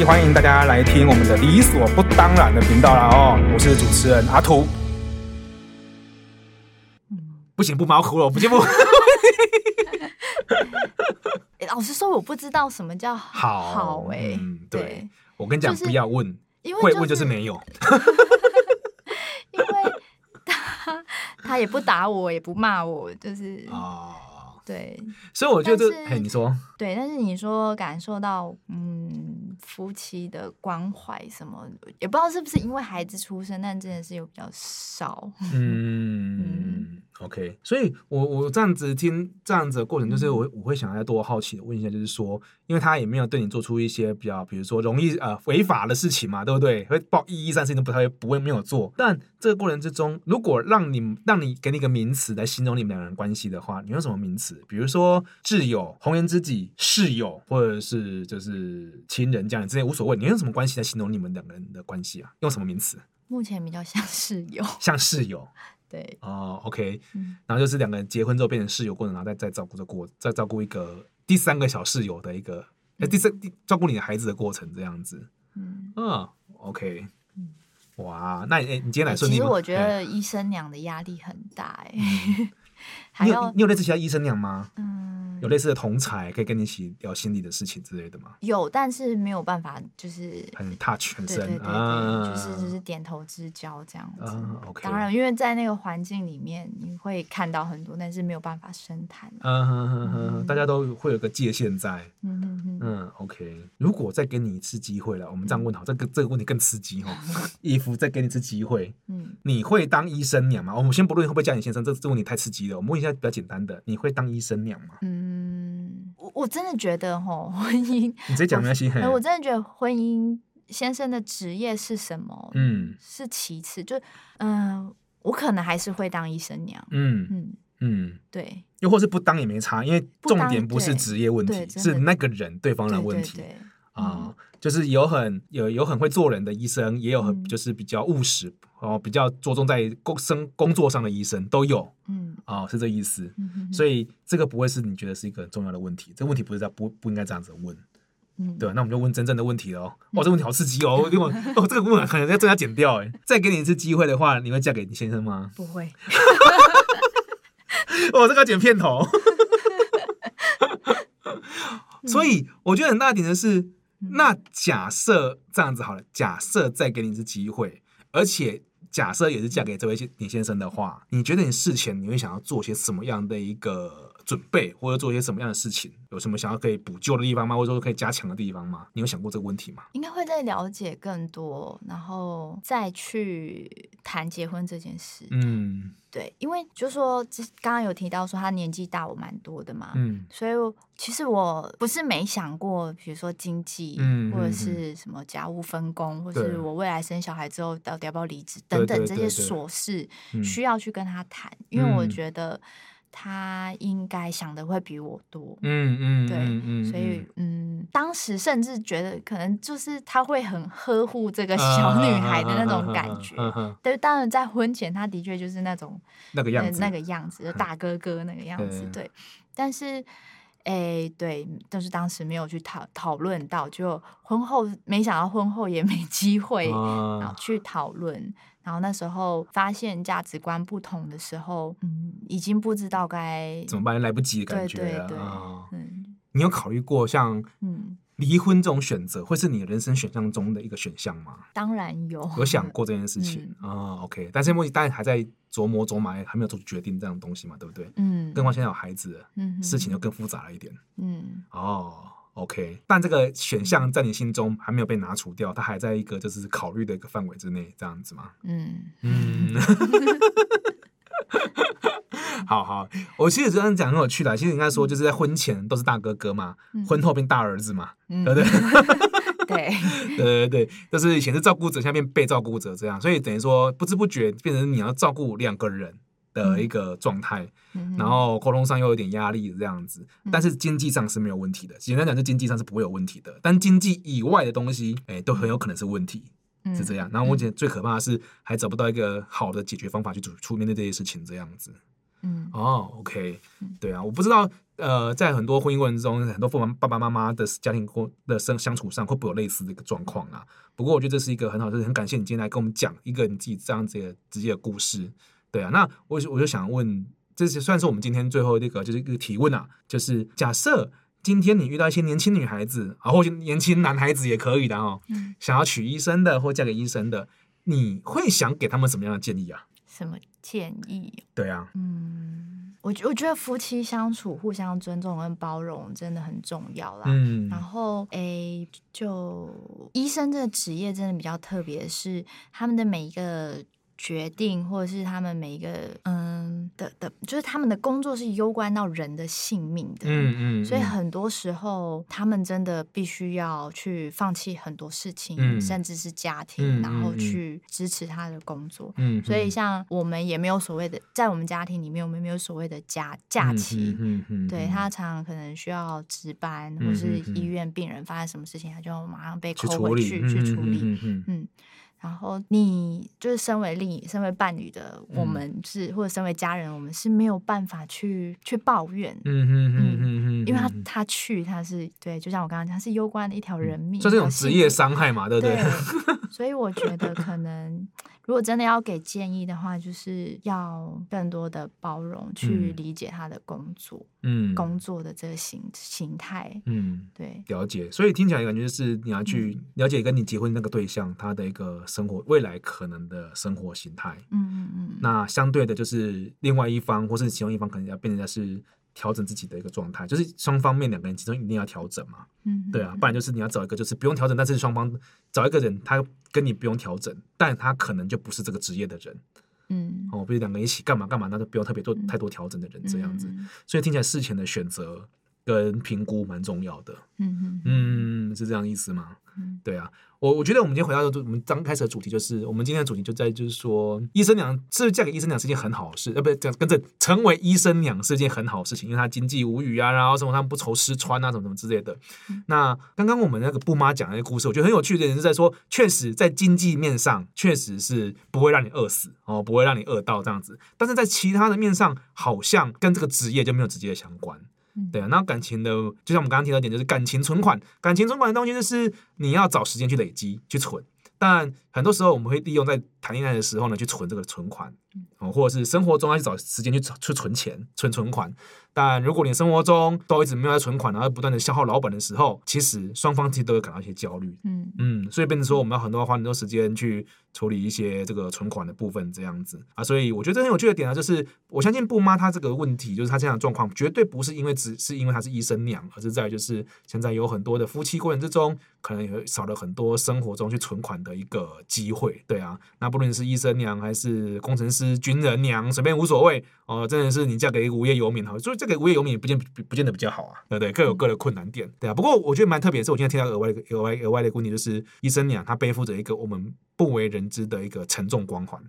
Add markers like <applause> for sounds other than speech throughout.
里，欢迎大家来听我们的理所不当然的频道啦哦，我是主持人阿图。不行，不猫哭了，我不行不。<laughs> 老实说，我不知道什么叫好好哎、欸嗯。对，我跟你讲，就是、不要问，因为、会问就是没有。<laughs> 因为他他也不打我，也不骂我，就是哦。对，所以我觉得，哎，你说，对，但是你说感受到，嗯，夫妻的关怀什么，也不知道是不是因为孩子出生，但真的是有比较少。嗯。嗯 OK，所以我我这样子听这样子的过程，就是我我会想要多好奇的问一下，就是说，因为他也没有对你做出一些比较，比如说容易呃违法的事情嘛，对不对？会报一一三事情都不太会不会没有做。但这个过程之中，如果让你让你给你一个名词来形容你们两人关系的话，你用什么名词？比如说挚友、红颜知己、室友，或者是就是亲人这样，这些无所谓。你用什么关系来形容你们两个人的关系啊？用什么名词？目前比较像室友，像室友。对。哦，OK，然后就是两个人结婚之后变成室友过程，然后再再照顾着过，再照顾一个第三个小室友的一个，哎、嗯，第三照顾你的孩子的过程这样子，嗯，嗯，OK，哇，那哎，你今天来说，其实我觉得医生娘的压力很大，哎、嗯，还有你有类似其他医生那样吗？嗯。有类似的同才可以跟你一起聊心理的事情之类的吗？有，但是没有办法，就是很 touch 很深，对对对对啊、就是就是点头之交这样子。啊 okay、当然，因为在那个环境里面，你会看到很多，但是没有办法深谈。嗯哼哼哼，大家都会有个界限在。嗯哼哼嗯，OK。如果再给你一次机会了，我们这样问好，这个这个问题更刺激哈。<laughs> 衣服再给你一次机会，嗯，你会当医生娘吗？我们先不论会不会叫你先生，这这问题太刺激了。我们问一下比较简单的，你会当医生娘吗？嗯。我我真的觉得吼，婚姻你直接讲那些。我真的觉得婚姻先生的职业是什么？嗯，是其次，就嗯、呃，我可能还是会当医生娘。嗯嗯嗯，对。又或是不当也没差，因为重点不是职业问题，是那个人对方的问题啊。就是有很有有很会做人的医生，也有很就是比较务实哦，比较着重在工生工作上的医生都有。嗯，啊，是这意思。所以这个不会是你觉得是一个很重要的问题。这个问题不是在不不应该这样子问。嗯，对，那我们就问真正的问题了。哇，这个问题好刺激哦！因为哦，这个问题可能要真要剪掉哎。再给你一次机会的话，你会嫁给你先生吗？不会。<laughs> 哦，这个要剪片头。<laughs> 所以我觉得很大点的是。那假设这样子好了，假设再给你一次机会，而且假设也是嫁给这位李先生的话，你觉得你事前你会想要做些什么样的一个准备，或者做些什么样的事情？有什么想要可以补救的地方吗？或者说可以加强的地方吗？你有想过这个问题吗？应该会再了解更多，然后再去谈结婚这件事。嗯。对，因为就是说，刚刚有提到说他年纪大我蛮多的嘛，嗯，所以其实我不是没想过，比如说经济，嗯，或者是什么家务分工，嗯、或者是我未来生小孩之后到底要不要离职等等这些琐事，需要去跟他谈，嗯、因为我觉得。他应该想的会比我多，嗯嗯，对，嗯嗯、所以嗯，当时甚至觉得可能就是他会很呵护这个小女孩的那种感觉，对，当然在婚前他的确就是那种那个样子，那个样子，就。大哥哥那个样子，<laughs> 对，但是。哎、欸，对，但是当时没有去讨讨论到，就婚后没想到婚后也没机会，啊、然后去讨论，然后那时候发现价值观不同的时候，嗯，已经不知道该怎么办，来不及的感觉，对对。嗯，你有考虑过像嗯？离婚这种选择会是你人生选项中的一个选项吗？当然有，有想过这件事情啊、嗯哦。OK，但是目前当然还在琢磨琢磨，还没有做决定这样的东西嘛，对不对？嗯。更何况现在有孩子，嗯，事情就更复杂了一点。嗯。哦，OK，但这个选项在你心中还没有被拿除掉，它还在一个就是考虑的一个范围之内，这样子吗？嗯嗯。<laughs> 好好，我其实这样讲很有趣的。其实应该说，就是在婚前都是大哥哥嘛，嗯、婚后变大儿子嘛，嗯、对不对？对 <laughs> 对对对，就是以前是照顾者，现在变被照顾者这样，所以等于说不知不觉变成你要照顾两个人的一个状态，嗯、然后沟通上又有点压力这样子。但是经济上是没有问题的，简单讲，就经济上是不会有问题的。但经济以外的东西，哎，都很有可能是问题，嗯、是这样。然后我觉得最可怕的是，还找不到一个好的解决方法去出出面对这些事情这样子。嗯，哦，OK，对啊，我不知道，呃，在很多婚姻过程中，很多父母爸爸妈妈的家庭过的生相处上，会不会有类似的一个状况啊？不过我觉得这是一个很好，就是很感谢你今天来跟我们讲一个你自己这样子的直接的故事。对啊，那我我就想问，这是算是我们今天最后那个就是一个提问啊，就是假设今天你遇到一些年轻女孩子啊，或者年轻男孩子也可以的哦，嗯、想要娶医生的或嫁给医生的，你会想给他们什么样的建议啊？什么建议？对啊，嗯，我觉我觉得夫妻相处互相尊重跟包容真的很重要啦。嗯，然后诶，就医生这个职业真的比较特别，是他们的每一个。决定，或者是他们每一个嗯的的，就是他们的工作是攸关到人的性命的，嗯嗯，所以很多时候他们真的必须要去放弃很多事情，嗯、甚至是家庭，嗯、然后去支持他的工作。嗯，所以像我们也没有所谓的，在我们家庭里面，我们没有所谓的假假期，嗯嗯，对他常常可能需要值班，或是医院病人发生什么事情，他就马上被扣回去去处理，嗯。嗯。嗯然后你就是身为另一身为伴侣的我们是，嗯、或者身为家人，我们是没有办法去去抱怨，嗯嗯嗯嗯嗯，因为他他去他是对，就像我刚刚讲，他是攸关的一条人命，就这种职业伤害嘛，对不对？对所以我觉得可能。如果真的要给建议的话，就是要更多的包容，去理解他的工作，嗯，工作的这个形形态，嗯，对，了解。所以听起来感觉就是你要去了解跟你结婚那个对象他的一个生活未来可能的生活形态，嗯嗯嗯。那相对的，就是另外一方或是其中一方可能要变成是。调整自己的一个状态，就是双方面两个人其中一定要调整嘛，嗯，对啊，不然就是你要找一个就是不用调整，但是双方找一个人，他跟你不用调整，但他可能就不是这个职业的人，嗯，哦，比如两个人一起干嘛干嘛，那就不用特别做太多调整的人这样子，嗯，所以听起来事前的选择跟评估蛮重要的，嗯嗯，嗯，是这样意思吗？嗯，对啊。我我觉得我们今天回到我们刚开始的主题，就是我们今天的主题就在就是说，医生娘是嫁给医生娘是件很好的事？呃，不是，跟着成为医生娘是件很好的事情，因为她经济无语啊，然后生活上不愁吃穿啊，什么什么之类的。嗯、那刚刚我们那个布妈讲的那个故事，我觉得很有趣的人是在说，确实在经济面上确实是不会让你饿死哦，不会让你饿到这样子，但是在其他的面上，好像跟这个职业就没有直接的相关。对啊，那感情的，就像我们刚刚提到一点，就是感情存款，感情存款的东西就是你要找时间去累积、去存，但很多时候我们会利用在谈恋爱的时候呢，去存这个存款，哦，或者是生活中要去找时间去去存钱、存存款。但如果你生活中都一直没有在存款，然后不断的消耗老本的时候，其实双方其实都会感到一些焦虑。嗯嗯，所以变成说我们要很多花很多时间去处理一些这个存款的部分，这样子啊。所以我觉得很有趣的点呢，就是我相信布妈她这个问题，就是她这样的状况，绝对不是因为只是因为她是医生娘，而是在就是现在有很多的夫妻过程之中，可能也少了很多生活中去存款的一个机会。对啊，那不论是医生娘还是工程师、是军人娘，随便无所谓哦。真的是你嫁给一个无业游民哈，所以。这个无业游民不见不见得比较好啊，对不对？各有各的困难点，对啊。不过我觉得蛮特别是，我今天听到额外额外额外的观点，就是医生娘她背负着一个我们不为人知的一个沉重光环，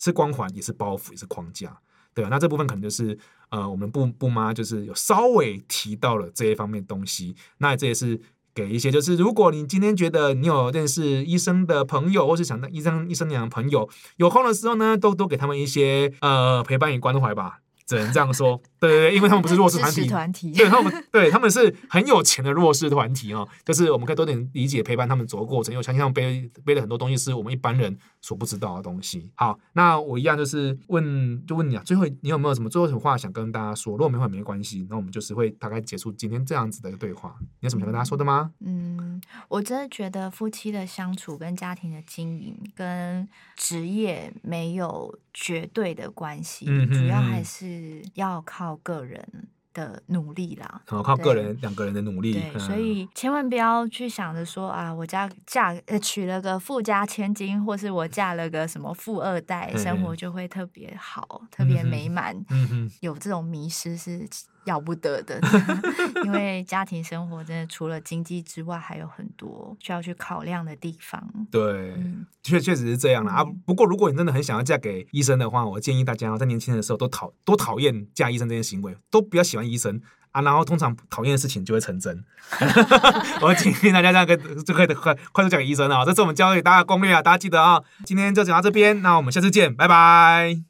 是光环也是包袱也是框架，对啊。那这部分可能就是呃，我们布布妈就是有稍微提到了这一方面东西。那这也是给一些就是如果你今天觉得你有认识医生的朋友，或是想当医生医生娘的朋友，有空的时候呢，都多给他们一些呃陪伴与关怀吧。只能这样说，对对对，因为他们不是弱势团体，团体对他们，对他们是很有钱的弱势团体哦。就是我们可以多点理解陪伴他们走的过程，因为相信他们背背了很多东西，是我们一般人所不知道的东西。好，那我一样就是问，就问你啊，最后你有没有什么最后什么话想跟大家说？如果没话没关系，那我们就是会大概结束今天这样子的一个对话。你有什么想跟大家说的吗？嗯，我真的觉得夫妻的相处跟家庭的经营跟职业没有绝对的关系，主要还是。是要靠个人的努力啦，好靠个人两个人的努力。对，所以千万不要去想着说啊，我家嫁呃娶了个富家千金，或是我嫁了个什么富二代，生活就会特别好，特别美满。嗯哼，有这种迷失是。要不得的，<laughs> 因为家庭生活真的除了经济之外，还有很多需要去考量的地方。对，嗯、确确实是这样啦。啊。不过，如果你真的很想要嫁给医生的话，我建议大家在年轻的时候都讨都讨厌嫁医生这件行为，都比较喜欢医生啊。然后，通常讨厌的事情就会成真。<laughs> 我建议大家这样跟就可以快快速讲给医生啊。这是我们教给大家的攻略啊，大家记得啊。今天就讲到这边，那我们下次见，拜拜。